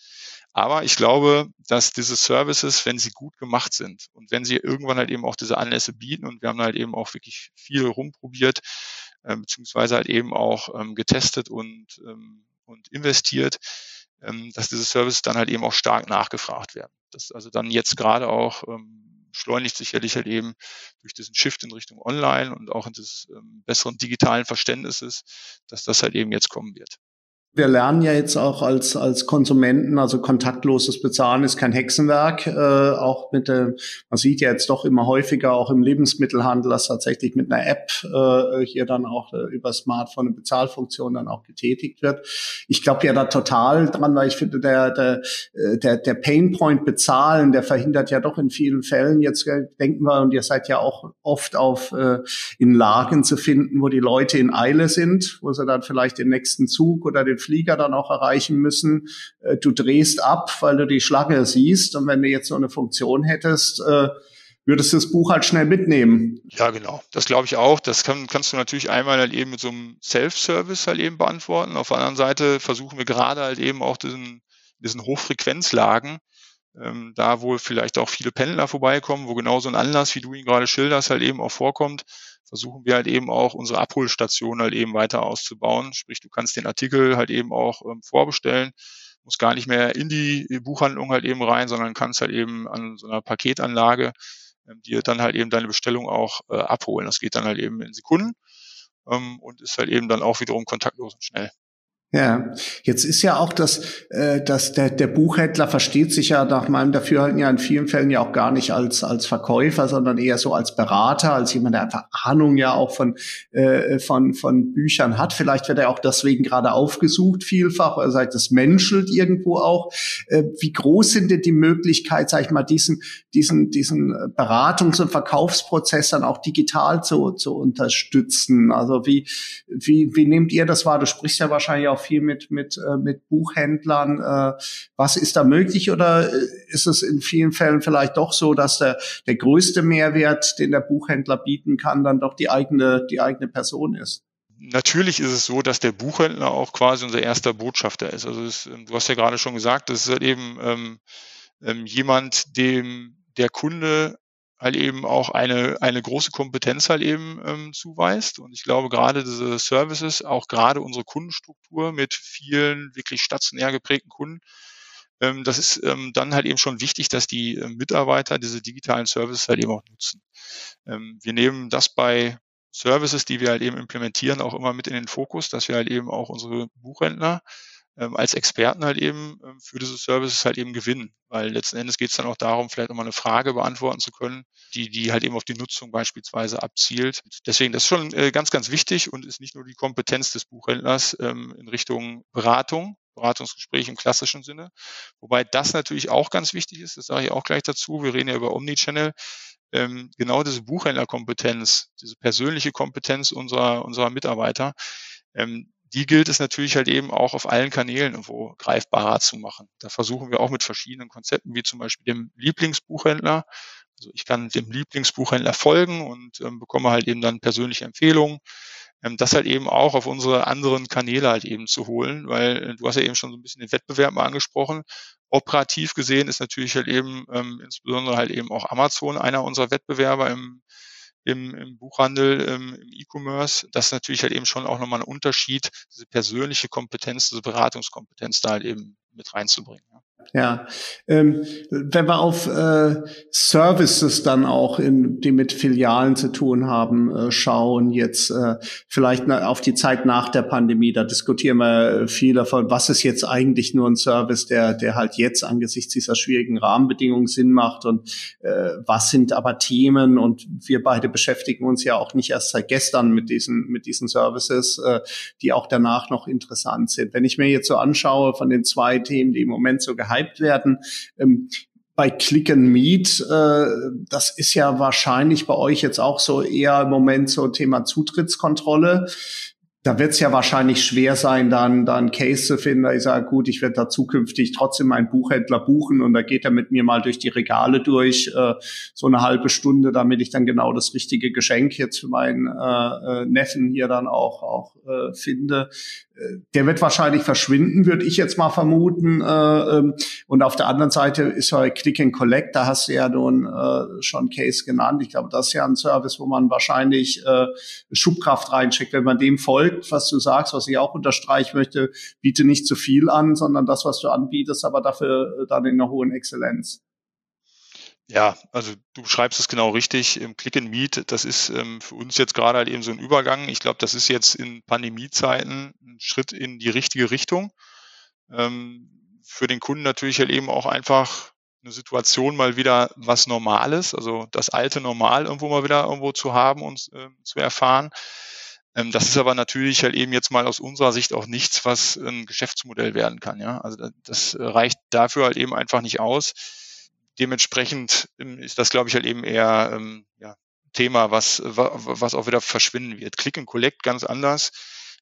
Aber ich glaube, dass diese Services, wenn sie gut gemacht sind und wenn sie irgendwann halt eben auch diese Anlässe bieten und wir haben halt eben auch wirklich viel rumprobiert, äh, beziehungsweise halt eben auch ähm, getestet und, ähm, und investiert, ähm, dass diese Services dann halt eben auch stark nachgefragt werden. Das also dann jetzt gerade auch ähm, beschleunigt sicherlich halt eben durch diesen Shift in Richtung Online und auch in des ähm, besseren digitalen Verständnisses, dass das halt eben jetzt kommen wird. Wir lernen ja jetzt auch als, als Konsumenten, also kontaktloses Bezahlen ist kein Hexenwerk. Äh, auch mit der, man sieht ja jetzt doch immer häufiger auch im Lebensmittelhandel, dass tatsächlich mit einer App äh, hier dann auch äh, über Smartphone eine Bezahlfunktion dann auch getätigt wird. Ich glaube ja da total dran, weil ich finde, der, der, äh, der, der Painpoint bezahlen, der verhindert ja doch in vielen Fällen, jetzt äh, denken wir, und ihr seid ja auch oft auf äh, in Lagen zu finden, wo die Leute in Eile sind, wo sie dann vielleicht den nächsten Zug oder den Flieger dann auch erreichen müssen. Äh, du drehst ab, weil du die Schlange siehst. Und wenn du jetzt so eine Funktion hättest, äh, würdest du das Buch halt schnell mitnehmen. Ja, genau. Das glaube ich auch. Das kann, kannst du natürlich einmal halt eben mit so einem Self-Service halt eben beantworten. Auf der anderen Seite versuchen wir gerade halt eben auch diesen, diesen Hochfrequenzlagen, ähm, da wo vielleicht auch viele Pendler vorbeikommen, wo genau so ein Anlass, wie du ihn gerade schilderst, halt eben auch vorkommt, versuchen wir halt eben auch unsere Abholstation halt eben weiter auszubauen. Sprich, du kannst den Artikel halt eben auch ähm, vorbestellen, musst gar nicht mehr in die Buchhandlung halt eben rein, sondern kannst halt eben an so einer Paketanlage ähm, dir dann halt eben deine Bestellung auch äh, abholen. Das geht dann halt eben in Sekunden ähm, und ist halt eben dann auch wiederum kontaktlos und schnell. Ja, jetzt ist ja auch das, äh, dass der, der Buchhändler versteht sich ja nach meinem Dafürhalten ja in vielen Fällen ja auch gar nicht als, als Verkäufer, sondern eher so als Berater, als jemand, der einfach Ahnung ja auch von, äh, von, von Büchern hat. Vielleicht wird er auch deswegen gerade aufgesucht, vielfach, oder sagt, das menschelt irgendwo auch. Äh, wie groß sind denn die Möglichkeit, sag ich mal, diesen, diesen, diesen Beratungs- und Verkaufsprozess dann auch digital zu, zu unterstützen? Also wie, wie, wie nehmt ihr das wahr? Du sprichst ja wahrscheinlich auch viel mit, mit, äh, mit Buchhändlern. Äh, was ist da möglich oder äh, ist es in vielen Fällen vielleicht doch so, dass der, der größte Mehrwert, den der Buchhändler bieten kann, dann doch die eigene, die eigene Person ist? Natürlich ist es so, dass der Buchhändler auch quasi unser erster Botschafter ist. Also es, du hast ja gerade schon gesagt, das ist halt eben ähm, ähm, jemand, dem der Kunde halt eben auch eine, eine große Kompetenz halt eben ähm, zuweist. Und ich glaube, gerade diese Services, auch gerade unsere Kundenstruktur mit vielen wirklich stationär geprägten Kunden, ähm, das ist ähm, dann halt eben schon wichtig, dass die äh, Mitarbeiter diese digitalen Services halt eben auch nutzen. Ähm, wir nehmen das bei Services, die wir halt eben implementieren, auch immer mit in den Fokus, dass wir halt eben auch unsere Buchhändler ähm, als Experten halt eben ähm, für diese Services halt eben gewinnen. Weil letzten Endes geht es dann auch darum, vielleicht nochmal eine Frage beantworten zu können, die, die halt eben auf die Nutzung beispielsweise abzielt. Deswegen, das ist schon äh, ganz, ganz wichtig und ist nicht nur die Kompetenz des Buchhändlers ähm, in Richtung Beratung, Beratungsgespräch im klassischen Sinne. Wobei das natürlich auch ganz wichtig ist, das sage ich auch gleich dazu. Wir reden ja über Omnichannel. Ähm, genau diese Buchhändlerkompetenz, diese persönliche Kompetenz unserer, unserer Mitarbeiter, ähm, die gilt es natürlich halt eben auch auf allen Kanälen irgendwo greifbarer zu machen. Da versuchen wir auch mit verschiedenen Konzepten, wie zum Beispiel dem Lieblingsbuchhändler. Also ich kann dem Lieblingsbuchhändler folgen und ähm, bekomme halt eben dann persönliche Empfehlungen. Ähm, das halt eben auch auf unsere anderen Kanäle halt eben zu holen, weil äh, du hast ja eben schon so ein bisschen den Wettbewerb mal angesprochen. Operativ gesehen ist natürlich halt eben ähm, insbesondere halt eben auch Amazon einer unserer Wettbewerber im im, im Buchhandel, im, im E-Commerce. Das ist natürlich halt eben schon auch nochmal ein Unterschied, diese persönliche Kompetenz, diese Beratungskompetenz da halt eben mit reinzubringen. Ja. Ja. Ähm, wenn wir auf äh, Services dann auch, in, die mit Filialen zu tun haben, äh, schauen, jetzt äh, vielleicht auf die Zeit nach der Pandemie, da diskutieren wir viel davon, was ist jetzt eigentlich nur ein Service, der, der halt jetzt angesichts dieser schwierigen Rahmenbedingungen Sinn macht und äh, was sind aber Themen und wir beide beschäftigen uns ja auch nicht erst seit gestern mit diesen, mit diesen Services, äh, die auch danach noch interessant sind. Wenn ich mir jetzt so anschaue von den zwei Themen, die im Moment so gehypt werden, ähm, bei Click and Meet, äh, das ist ja wahrscheinlich bei euch jetzt auch so eher im Moment so Thema Zutrittskontrolle da wird es ja wahrscheinlich schwer sein, dann da einen Case zu finden. Ich sage, gut, ich werde da zukünftig trotzdem meinen Buchhändler buchen und da geht er mit mir mal durch die Regale durch, äh, so eine halbe Stunde, damit ich dann genau das richtige Geschenk jetzt für meinen äh, äh, Neffen hier dann auch, auch äh, finde der wird wahrscheinlich verschwinden, würde ich jetzt mal vermuten. Äh, ähm, und auf der anderen Seite ist ja Click and Collect, da hast du ja nun äh, schon Case genannt. Ich glaube, das ist ja ein Service, wo man wahrscheinlich äh, Schubkraft reinschickt. Wenn man dem folgt, was du sagst, was ich auch unterstreichen möchte, biete nicht zu viel an, sondern das, was du anbietest, aber dafür dann in einer hohen Exzellenz. Ja, also du schreibst es genau richtig. Im Click and Meet, das ist ähm, für uns jetzt gerade halt eben so ein Übergang. Ich glaube, das ist jetzt in Pandemiezeiten ein Schritt in die richtige Richtung. Ähm, für den Kunden natürlich halt eben auch einfach eine Situation mal wieder was Normales, also das alte Normal irgendwo mal wieder irgendwo zu haben und äh, zu erfahren. Ähm, das ist aber natürlich halt eben jetzt mal aus unserer Sicht auch nichts, was ein Geschäftsmodell werden kann. Ja, also das reicht dafür halt eben einfach nicht aus dementsprechend ähm, ist das, glaube ich, halt eben eher ähm, ja, Thema, was, was auch wieder verschwinden wird. Click and Collect ganz anders.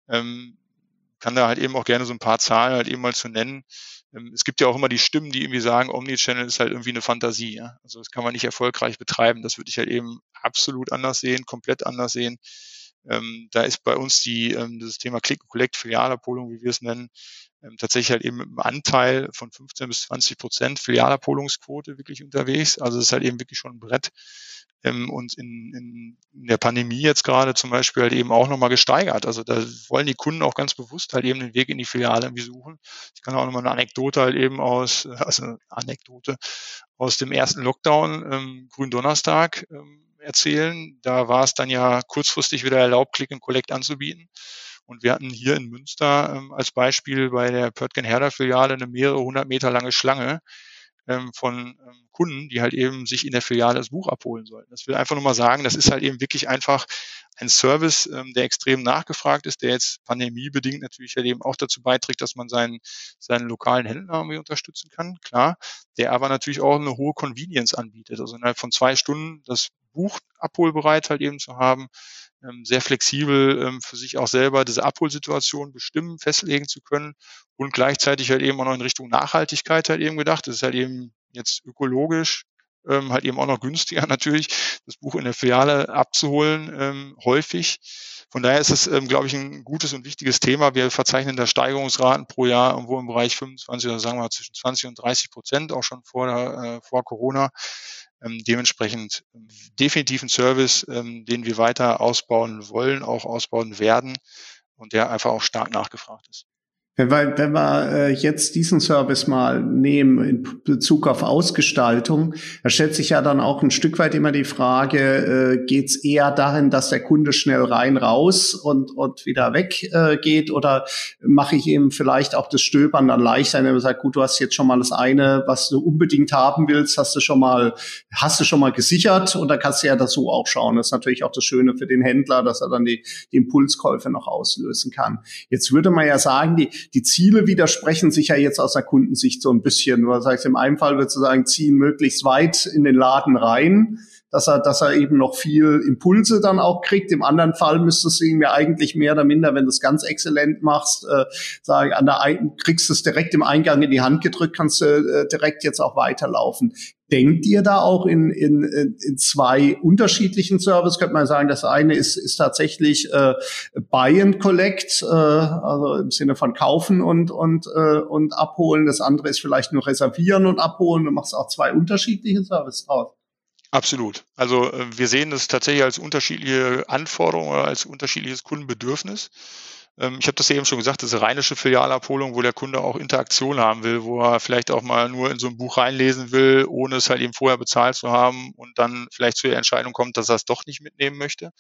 Ähm, kann da halt eben auch gerne so ein paar Zahlen halt eben mal zu nennen. Es gibt ja auch immer die Stimmen, die irgendwie sagen, Omnichannel ist halt irgendwie eine Fantasie. Ja? Also das kann man nicht erfolgreich betreiben. Das würde ich halt eben absolut anders sehen, komplett anders sehen. Ähm, da ist bei uns die, ähm, das Thema Click and Collect, Filialabholung, wie wir es nennen, ähm, tatsächlich halt eben im Anteil von 15 bis 20 Prozent Filialabholungsquote wirklich unterwegs. Also es ist halt eben wirklich schon ein Brett. Ähm, und in, in, in der Pandemie jetzt gerade zum Beispiel halt eben auch nochmal gesteigert. Also da wollen die Kunden auch ganz bewusst halt eben den Weg in die Filiale irgendwie suchen. Ich kann auch nochmal eine Anekdote halt eben aus, also Anekdote aus dem ersten Lockdown, ähm, Gründonnerstag, ähm, erzählen. Da war es dann ja kurzfristig wieder erlaubt, Click and Collect anzubieten. Und wir hatten hier in Münster ähm, als Beispiel bei der Pörtgen Herder Filiale eine mehrere hundert Meter lange Schlange ähm, von ähm, Kunden, die halt eben sich in der Filiale das Buch abholen sollten. Das will einfach nur mal sagen, das ist halt eben wirklich einfach ein Service, ähm, der extrem nachgefragt ist, der jetzt pandemiebedingt natürlich halt eben auch dazu beiträgt, dass man seinen, seinen lokalen Händler irgendwie unterstützen kann, klar, der aber natürlich auch eine hohe Convenience anbietet. Also innerhalb von zwei Stunden das Buch abholbereit halt eben zu haben, ähm, sehr flexibel ähm, für sich auch selber diese Abholsituation bestimmen, festlegen zu können und gleichzeitig halt eben auch noch in Richtung Nachhaltigkeit halt eben gedacht. Das ist halt eben jetzt ökologisch, ähm, halt eben auch noch günstiger natürlich, das Buch in der Filiale abzuholen, ähm, häufig. Von daher ist es, ähm, glaube ich, ein gutes und wichtiges Thema. Wir verzeichnen da Steigerungsraten pro Jahr irgendwo im Bereich 25 oder sagen wir mal zwischen 20 und 30 Prozent, auch schon vor, äh, vor Corona. Ähm, dementsprechend ähm, definitiv ein Service, ähm, den wir weiter ausbauen wollen, auch ausbauen werden und der einfach auch stark nachgefragt ist. Wenn wir, wenn wir äh, jetzt diesen Service mal nehmen in Bezug auf Ausgestaltung, da stellt sich ja dann auch ein Stück weit immer die Frage, äh, geht es eher dahin, dass der Kunde schnell rein, raus und, und wieder weg äh, geht oder mache ich ihm vielleicht auch das Stöbern dann leichter, wenn man sagt, gut, du hast jetzt schon mal das eine, was du unbedingt haben willst, hast du schon mal, hast du schon mal gesichert und dann kannst du ja so auch schauen. Das ist natürlich auch das Schöne für den Händler, dass er dann die, die Impulskäufe noch auslösen kann. Jetzt würde man ja sagen, die, die Ziele widersprechen sich ja jetzt aus der Kundensicht so ein bisschen. Du sagst, im einen Fall würdest du sagen, ziehen möglichst weit in den Laden rein, dass er, dass er eben noch viel Impulse dann auch kriegt. Im anderen Fall müsstest du ihm ja eigentlich mehr oder minder, wenn du es ganz exzellent machst, äh, sagen, an der einen kriegst du es direkt im Eingang in die Hand gedrückt, kannst du äh, direkt jetzt auch weiterlaufen. Denkt ihr da auch in, in, in zwei unterschiedlichen Services? Könnte man sagen, das eine ist, ist tatsächlich äh, Buy and Collect, äh, also im Sinne von kaufen und, und, äh, und abholen. Das andere ist vielleicht nur reservieren und abholen. Du machst auch zwei unterschiedliche Services draus. Absolut. Also äh, wir sehen das tatsächlich als unterschiedliche Anforderungen oder als unterschiedliches Kundenbedürfnis. Ähm, ich habe das eben schon gesagt, das ist rheinische Filialabholung, wo der Kunde auch Interaktion haben will, wo er vielleicht auch mal nur in so ein Buch reinlesen will, ohne es halt eben vorher bezahlt zu haben und dann vielleicht zu der Entscheidung kommt, dass er es doch nicht mitnehmen möchte.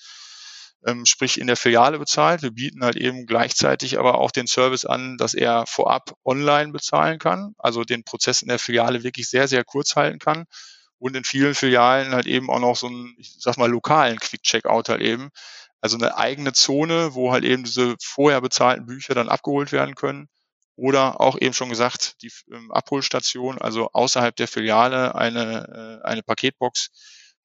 Ähm, sprich in der Filiale bezahlt. Wir bieten halt eben gleichzeitig aber auch den Service an, dass er vorab online bezahlen kann, also den Prozess in der Filiale wirklich sehr, sehr kurz halten kann und in vielen Filialen halt eben auch noch so einen, ich sag mal, lokalen Quick-Checkout halt eben, also eine eigene Zone, wo halt eben diese vorher bezahlten Bücher dann abgeholt werden können. Oder auch eben schon gesagt, die ähm, Abholstation, also außerhalb der Filiale eine, äh, eine Paketbox,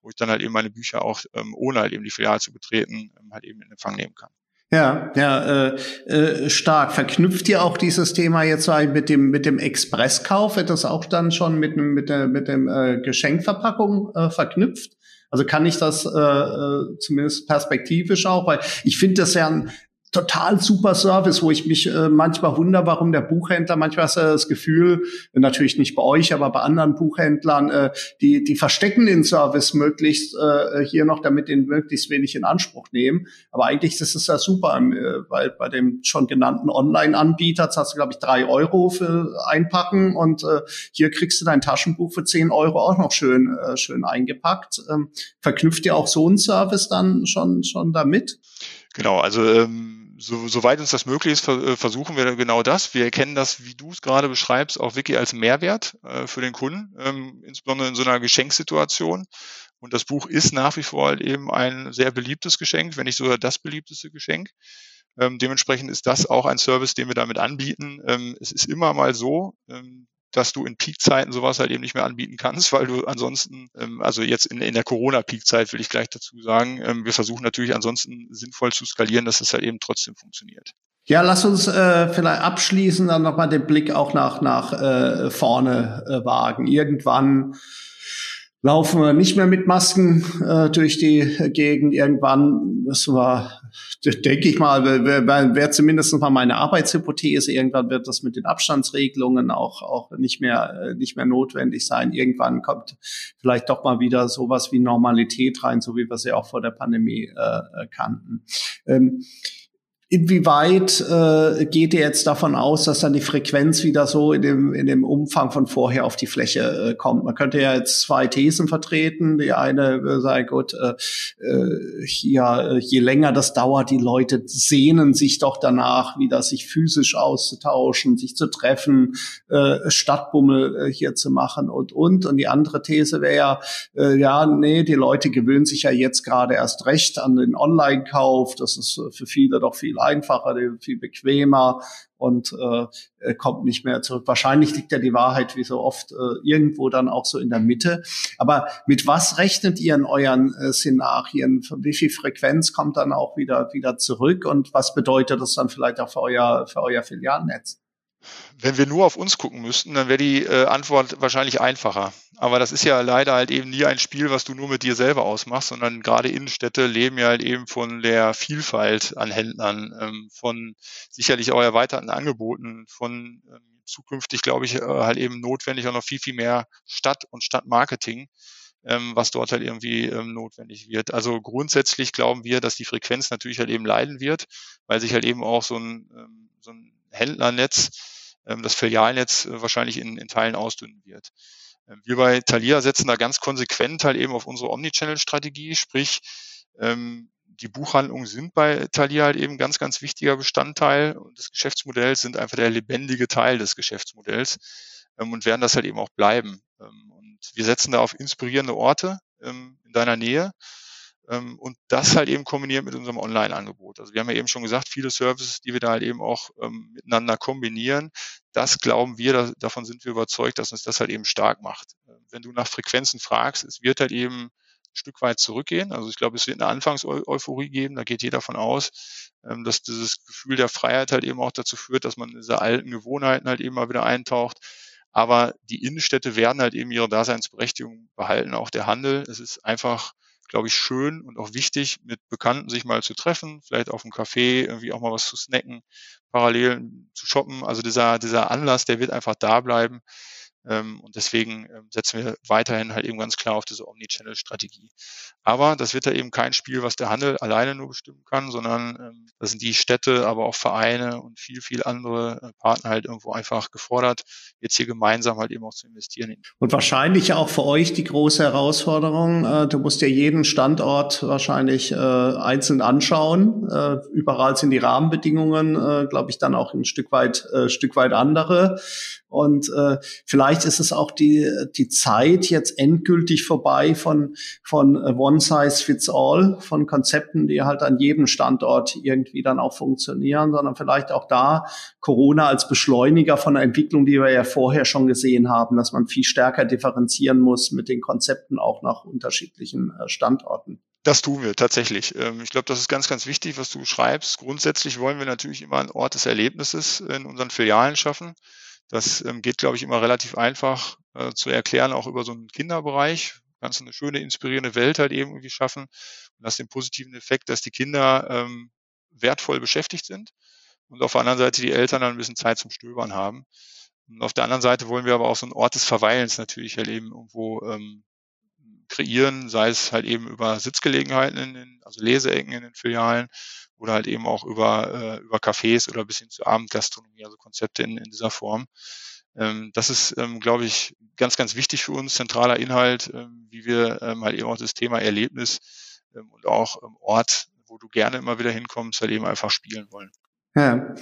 wo ich dann halt eben meine Bücher auch, ähm, ohne halt eben die Filiale zu betreten, ähm, halt eben in Empfang nehmen kann. Ja, ja, äh, äh, stark. Verknüpft ihr auch dieses Thema jetzt mit dem mit dem Expresskauf? Wird das auch dann schon mit dem mit der mit dem äh, Geschenkverpackung äh, verknüpft? Also kann ich das äh, äh, zumindest perspektivisch auch, weil ich finde das ja ein, total super Service, wo ich mich äh, manchmal wundere, warum der Buchhändler, manchmal hast du das Gefühl, natürlich nicht bei euch, aber bei anderen Buchhändlern, äh, die, die verstecken den Service möglichst äh, hier noch, damit den möglichst wenig in Anspruch nehmen. Aber eigentlich ist es ja super, äh, weil bei dem schon genannten Online-Anbieter zahlst du, glaube ich, drei Euro für einpacken und äh, hier kriegst du dein Taschenbuch für zehn Euro auch noch schön, äh, schön eingepackt. Ähm, verknüpft ihr auch so einen Service dann schon, schon damit? Genau, also ähm so, soweit uns das möglich ist, äh, versuchen wir genau das. Wir erkennen das, wie du es gerade beschreibst, auch wirklich als Mehrwert äh, für den Kunden, ähm, insbesondere in so einer Geschenksituation. Und das Buch ist nach wie vor halt eben ein sehr beliebtes Geschenk, wenn nicht sogar das beliebteste Geschenk. Ähm, dementsprechend ist das auch ein Service, den wir damit anbieten. Ähm, es ist immer mal so, dass du in Peakzeiten sowas halt eben nicht mehr anbieten kannst, weil du ansonsten, ähm, also jetzt in, in der Corona-Peakzeit will ich gleich dazu sagen, ähm, wir versuchen natürlich ansonsten sinnvoll zu skalieren, dass es halt eben trotzdem funktioniert. Ja, lass uns äh, vielleicht abschließen, dann nochmal den Blick auch nach, nach äh, vorne äh, wagen. Irgendwann laufen wir nicht mehr mit Masken äh, durch die Gegend. Irgendwann, das war, denke ich mal, wäre wär zumindest mal meine Arbeitshypothese. Irgendwann wird das mit den Abstandsregelungen auch, auch nicht mehr, äh, nicht mehr notwendig sein. Irgendwann kommt vielleicht doch mal wieder sowas wie Normalität rein, so wie wir sie auch vor der Pandemie äh, kannten. Ähm, Inwieweit äh, geht ihr jetzt davon aus, dass dann die Frequenz wieder so in dem, in dem Umfang von vorher auf die Fläche äh, kommt? Man könnte ja jetzt zwei Thesen vertreten. Die eine äh, sei gut, äh, äh, hier, äh, je länger das dauert, die Leute sehnen sich doch danach, wieder sich physisch auszutauschen, sich zu treffen, äh, Stadtbummel äh, hier zu machen und, und. Und die andere These wäre ja, äh, ja, nee, die Leute gewöhnen sich ja jetzt gerade erst recht an den Online-Kauf. Das ist für viele doch viel einfacher, viel bequemer und äh, kommt nicht mehr zurück. Wahrscheinlich liegt ja die Wahrheit wie so oft äh, irgendwo dann auch so in der Mitte. Aber mit was rechnet ihr in euren äh, Szenarien? Wie viel Frequenz kommt dann auch wieder wieder zurück und was bedeutet das dann vielleicht auch für euer für euer Filialnetz? Wenn wir nur auf uns gucken müssten, dann wäre die äh, Antwort wahrscheinlich einfacher. Aber das ist ja leider halt eben nie ein Spiel, was du nur mit dir selber ausmachst, sondern gerade Innenstädte leben ja halt eben von der Vielfalt an Händlern, ähm, von sicherlich auch erweiterten Angeboten, von ähm, zukünftig, glaube ich, äh, halt eben notwendig auch noch viel, viel mehr Stadt- und Stadtmarketing, ähm, was dort halt irgendwie ähm, notwendig wird. Also grundsätzlich glauben wir, dass die Frequenz natürlich halt eben leiden wird, weil sich halt eben auch so ein, ähm, so ein Händlernetz, ähm, das Filialnetz äh, wahrscheinlich in, in Teilen ausdünnen wird. Ähm, wir bei Thalia setzen da ganz konsequent halt eben auf unsere Omnichannel-Strategie, sprich ähm, die Buchhandlungen sind bei Thalia halt eben ganz, ganz wichtiger Bestandteil des Geschäftsmodells, sind einfach der lebendige Teil des Geschäftsmodells und werden das halt eben auch bleiben. und wir setzen da auf inspirierende Orte in deiner Nähe und das halt eben kombiniert mit unserem Online-Angebot. Also wir haben ja eben schon gesagt, viele Services, die wir da halt eben auch ähm, miteinander kombinieren, das glauben wir, da, davon sind wir überzeugt, dass uns das halt eben stark macht. Äh, wenn du nach Frequenzen fragst, es wird halt eben ein Stück weit zurückgehen. Also ich glaube, es wird eine Anfangseuphorie geben, da geht jeder von aus, ähm, dass dieses Gefühl der Freiheit halt eben auch dazu führt, dass man diese alten Gewohnheiten halt eben mal wieder eintaucht. Aber die Innenstädte werden halt eben ihre Daseinsberechtigung behalten, auch der Handel. Es ist einfach glaube ich, schön und auch wichtig, mit Bekannten sich mal zu treffen, vielleicht auf einem Café irgendwie auch mal was zu snacken, parallel zu shoppen. Also dieser, dieser Anlass, der wird einfach da bleiben. Ähm, und deswegen ähm, setzen wir weiterhin halt eben ganz klar auf diese Omnichannel-Strategie. Aber das wird da eben kein Spiel, was der Handel alleine nur bestimmen kann, sondern ähm, das sind die Städte, aber auch Vereine und viel, viel andere äh, Partner halt irgendwo einfach gefordert, jetzt hier gemeinsam halt eben auch zu investieren. Und wahrscheinlich auch für euch die große Herausforderung, äh, du musst ja jeden Standort wahrscheinlich äh, einzeln anschauen. Überall sind die Rahmenbedingungen, glaube ich, dann auch ein Stück weit, Stück weit andere. Und äh, vielleicht ist es auch die, die Zeit jetzt endgültig vorbei von, von One Size Fits All, von Konzepten, die halt an jedem Standort irgendwie dann auch funktionieren, sondern vielleicht auch da Corona als Beschleuniger von einer Entwicklung, die wir ja vorher schon gesehen haben, dass man viel stärker differenzieren muss mit den Konzepten auch nach unterschiedlichen äh, Standorten. Das tun wir tatsächlich. Ähm, ich glaube, das ist ganz, ganz wichtig, was du schreibst. Grundsätzlich wollen wir natürlich immer einen Ort des Erlebnisses in unseren Filialen schaffen. Das ähm, geht, glaube ich, immer relativ einfach äh, zu erklären, auch über so einen Kinderbereich. Kannst du eine schöne, inspirierende Welt halt eben irgendwie schaffen und hast den positiven Effekt, dass die Kinder ähm, wertvoll beschäftigt sind und auf der anderen Seite die Eltern dann ein bisschen Zeit zum Stöbern haben. Und auf der anderen Seite wollen wir aber auch so einen Ort des Verweilens natürlich halt eben irgendwo ähm, kreieren, sei es halt eben über Sitzgelegenheiten, in den, also Leseecken in den Filialen oder halt eben auch über, äh, über Cafés oder bis hin zur Abendgastronomie, also Konzepte in, in dieser Form. Ähm, das ist, ähm, glaube ich, ganz, ganz wichtig für uns, zentraler Inhalt, ähm, wie wir ähm, halt eben auch das Thema Erlebnis ähm, und auch ähm, Ort, wo du gerne immer wieder hinkommst, halt eben einfach spielen wollen. Ja.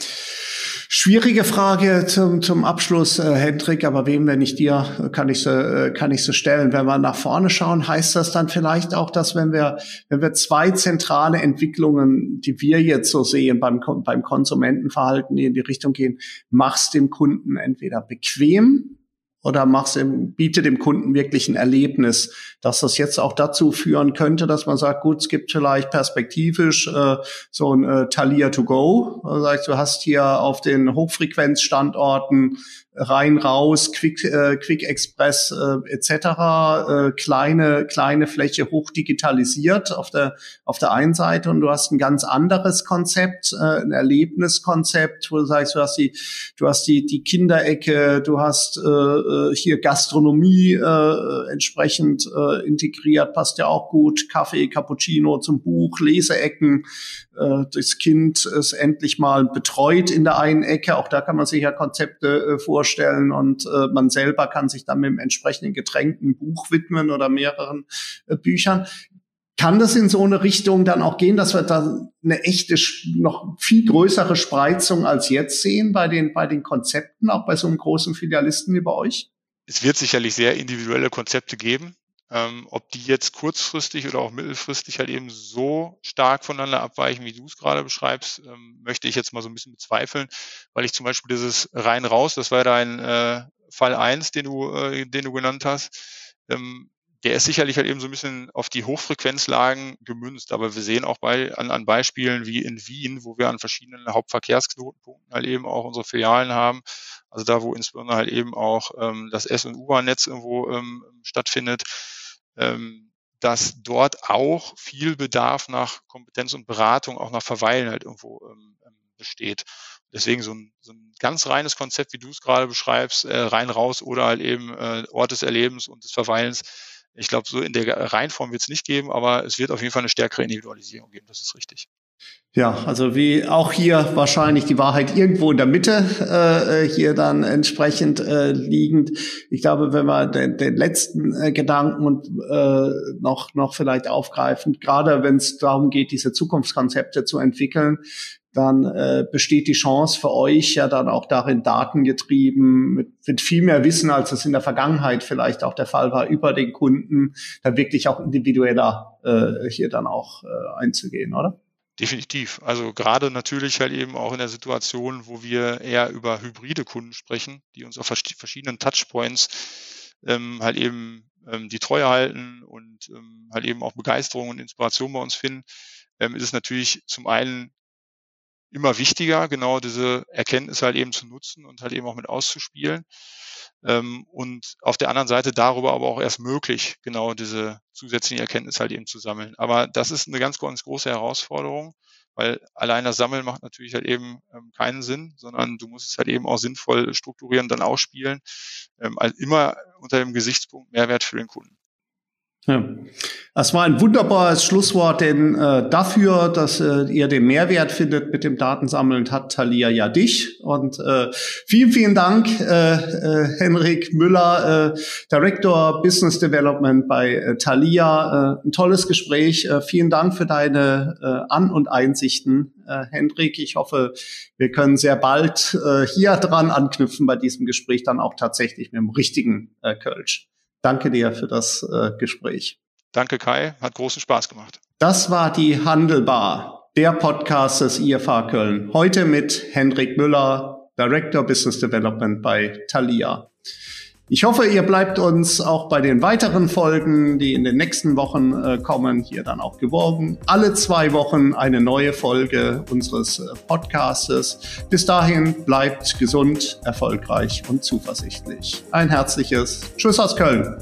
Schwierige Frage zum, zum Abschluss, äh, Hendrik, aber wem, wenn nicht dir, kann ich sie, äh, kann ich sie stellen. Wenn wir nach vorne schauen, heißt das dann vielleicht auch, dass wenn wir, wenn wir zwei zentrale Entwicklungen, die wir jetzt so sehen beim, beim Konsumentenverhalten, die in die Richtung gehen, machst dem Kunden entweder bequem oder machst im, biete dem Kunden wirklich ein Erlebnis, dass das jetzt auch dazu führen könnte, dass man sagt, gut, es gibt vielleicht perspektivisch äh, so ein äh, Thalia to go. Also du hast hier auf den Hochfrequenzstandorten rein, raus, Quick, äh, Quick Express äh, etc. Äh, kleine kleine Fläche hoch digitalisiert auf der auf der einen Seite und du hast ein ganz anderes Konzept, äh, ein Erlebniskonzept, wo du sagst, du hast die du hast die die Kinderecke, du hast äh, äh hier Gastronomie äh, entsprechend äh, integriert, passt ja auch gut, Kaffee, Cappuccino zum Buch, Leseecken, das Kind ist endlich mal betreut in der einen Ecke, auch da kann man sich ja Konzepte äh, vorstellen und äh, man selber kann sich dann mit dem entsprechenden Getränk ein Buch widmen oder mehreren äh, Büchern. Kann das in so eine Richtung dann auch gehen, dass wir da eine echte, noch viel größere Spreizung als jetzt sehen bei den, bei den Konzepten, auch bei so einem großen Filialisten wie bei euch? Es wird sicherlich sehr individuelle Konzepte geben. Ähm, ob die jetzt kurzfristig oder auch mittelfristig halt eben so stark voneinander abweichen, wie du es gerade beschreibst, ähm, möchte ich jetzt mal so ein bisschen bezweifeln, weil ich zum Beispiel dieses rein raus, das war dein äh, Fall eins, den du, äh, den du genannt hast, ähm, der ist sicherlich halt eben so ein bisschen auf die Hochfrequenzlagen gemünzt, aber wir sehen auch bei, an, an Beispielen wie in Wien, wo wir an verschiedenen Hauptverkehrsknotenpunkten halt eben auch unsere Filialen haben, also da, wo insbesondere halt eben auch ähm, das S- und U-Bahn-Netz irgendwo ähm, stattfindet, ähm, dass dort auch viel Bedarf nach Kompetenz und Beratung, auch nach Verweilen halt irgendwo ähm, ähm, besteht. Deswegen so ein, so ein ganz reines Konzept, wie du es gerade beschreibst, äh, rein raus oder halt eben äh, Ort des Erlebens und des Verweilens. Ich glaube, so in der Reihenform wird es nicht geben, aber es wird auf jeden Fall eine stärkere Individualisierung geben, das ist richtig. Ja, also wie auch hier wahrscheinlich die Wahrheit irgendwo in der Mitte äh, hier dann entsprechend äh, liegend. Ich glaube, wenn wir den, den letzten äh, Gedanken und äh, noch noch vielleicht aufgreifen, gerade wenn es darum geht, diese Zukunftskonzepte zu entwickeln, dann äh, besteht die Chance für euch ja dann auch darin, datengetrieben, mit, mit viel mehr Wissen, als es in der Vergangenheit vielleicht auch der Fall war, über den Kunden, dann wirklich auch individueller äh, hier dann auch äh, einzugehen, oder? Definitiv. Also gerade natürlich halt eben auch in der Situation, wo wir eher über hybride Kunden sprechen, die uns auf verschiedenen Touchpoints ähm, halt eben ähm, die Treue halten und ähm, halt eben auch Begeisterung und Inspiration bei uns finden, ähm, ist es natürlich zum einen immer wichtiger, genau diese Erkenntnisse halt eben zu nutzen und halt eben auch mit auszuspielen. Ähm, und auf der anderen Seite darüber aber auch erst möglich, genau diese zusätzlichen Erkenntnisse halt eben zu sammeln. Aber das ist eine ganz, ganz große Herausforderung. weil allein das Sammeln macht natürlich halt eben ähm, keinen Sinn, sondern du musst es halt eben auch sinnvoll strukturieren, dann ausspielen, ähm, also immer unter dem Gesichtspunkt Mehrwert für den Kunden. Ja. Das war ein wunderbares Schlusswort, denn äh, dafür, dass äh, ihr den Mehrwert findet mit dem Datensammeln, hat Thalia ja dich. Und äh, vielen, vielen Dank, äh, äh, Henrik Müller, äh, Director Business Development bei äh, Thalia. Äh, ein tolles Gespräch. Äh, vielen Dank für deine äh, An- und Einsichten, äh, Henrik. Ich hoffe, wir können sehr bald äh, hier dran anknüpfen bei diesem Gespräch, dann auch tatsächlich mit dem richtigen äh, Kölsch. Danke dir für das äh, Gespräch. Danke, Kai. Hat großen Spaß gemacht. Das war die Handelbar, der Podcast des IFA Köln. Heute mit Hendrik Müller, Director Business Development bei Thalia. Ich hoffe, ihr bleibt uns auch bei den weiteren Folgen, die in den nächsten Wochen äh, kommen, hier dann auch gewogen. Alle zwei Wochen eine neue Folge unseres äh, Podcastes. Bis dahin bleibt gesund, erfolgreich und zuversichtlich. Ein herzliches Tschüss aus Köln.